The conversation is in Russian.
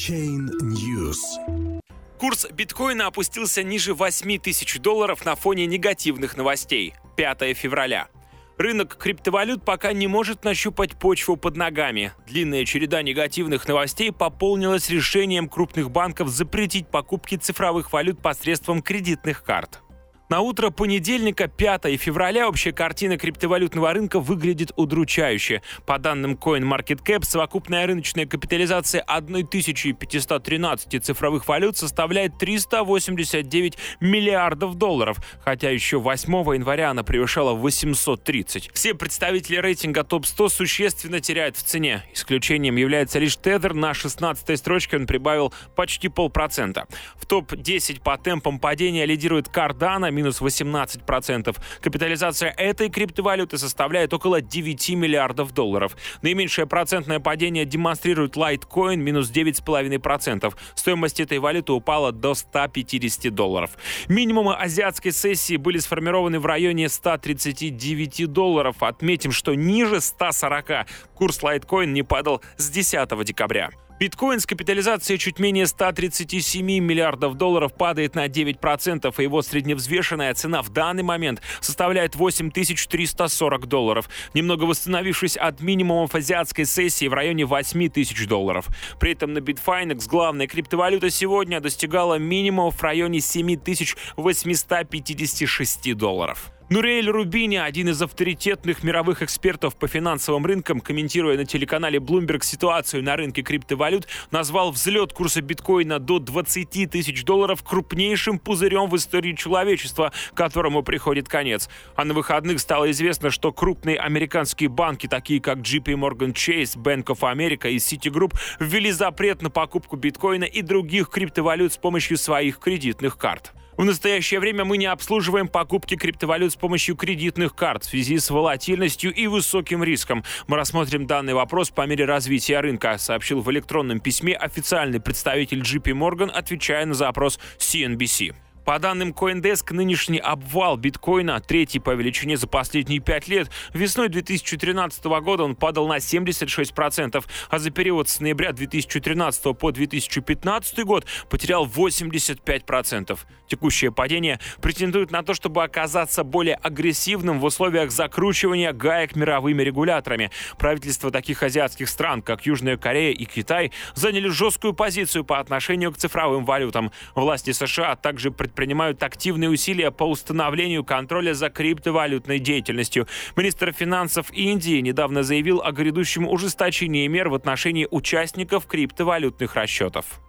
Chain News. Курс биткоина опустился ниже 8 тысяч долларов на фоне негативных новостей. 5 февраля. Рынок криптовалют пока не может нащупать почву под ногами. Длинная череда негативных новостей пополнилась решением крупных банков запретить покупки цифровых валют посредством кредитных карт. На утро понедельника, 5 февраля, общая картина криптовалютного рынка выглядит удручающе. По данным CoinMarketCap, совокупная рыночная капитализация 1513 цифровых валют составляет 389 миллиардов долларов, хотя еще 8 января она превышала 830. Все представители рейтинга топ-100 существенно теряют в цене. Исключением является лишь Tether. На 16 строчке он прибавил почти полпроцента. В топ-10 по темпам падения лидирует Cardano, минус 18%. Капитализация этой криптовалюты составляет около 9 миллиардов долларов. Наименьшее процентное падение демонстрирует Litecoin, минус 9,5%. Стоимость этой валюты упала до 150 долларов. Минимумы азиатской сессии были сформированы в районе 139 долларов. Отметим, что ниже 140 курс Litecoin не падал с 10 декабря. Биткоин с капитализацией чуть менее 137 миллиардов долларов падает на 9%, и его средневзвешенная цена в данный момент составляет 8340 долларов, немного восстановившись от минимумов азиатской сессии в районе 8000 долларов. При этом на Bitfinex главная криптовалюта сегодня достигала минимума в районе 7856 долларов. Нуриэль Рубини, один из авторитетных мировых экспертов по финансовым рынкам, комментируя на телеканале Bloomberg ситуацию на рынке криптовалют, назвал взлет курса биткоина до 20 тысяч долларов крупнейшим пузырем в истории человечества, которому приходит конец. А на выходных стало известно, что крупные американские банки, такие как JP Morgan Chase, Bank of America и Citigroup, ввели запрет на покупку биткоина и других криптовалют с помощью своих кредитных карт. В настоящее время мы не обслуживаем покупки криптовалют с помощью кредитных карт в связи с волатильностью и высоким риском. Мы рассмотрим данный вопрос по мере развития рынка, сообщил в электронном письме официальный представитель JP Morgan, отвечая на запрос CNBC. По данным CoinDesk, нынешний обвал биткоина, третий по величине за последние пять лет, весной 2013 года он падал на 76%, а за период с ноября 2013 по 2015 год потерял 85%. Текущее падение претендует на то, чтобы оказаться более агрессивным в условиях закручивания гаек мировыми регуляторами. Правительства таких азиатских стран, как Южная Корея и Китай, заняли жесткую позицию по отношению к цифровым валютам. Власти США также предпринимают активные усилия по установлению контроля за криптовалютной деятельностью. Министр финансов Индии недавно заявил о грядущем ужесточении мер в отношении участников криптовалютных расчетов.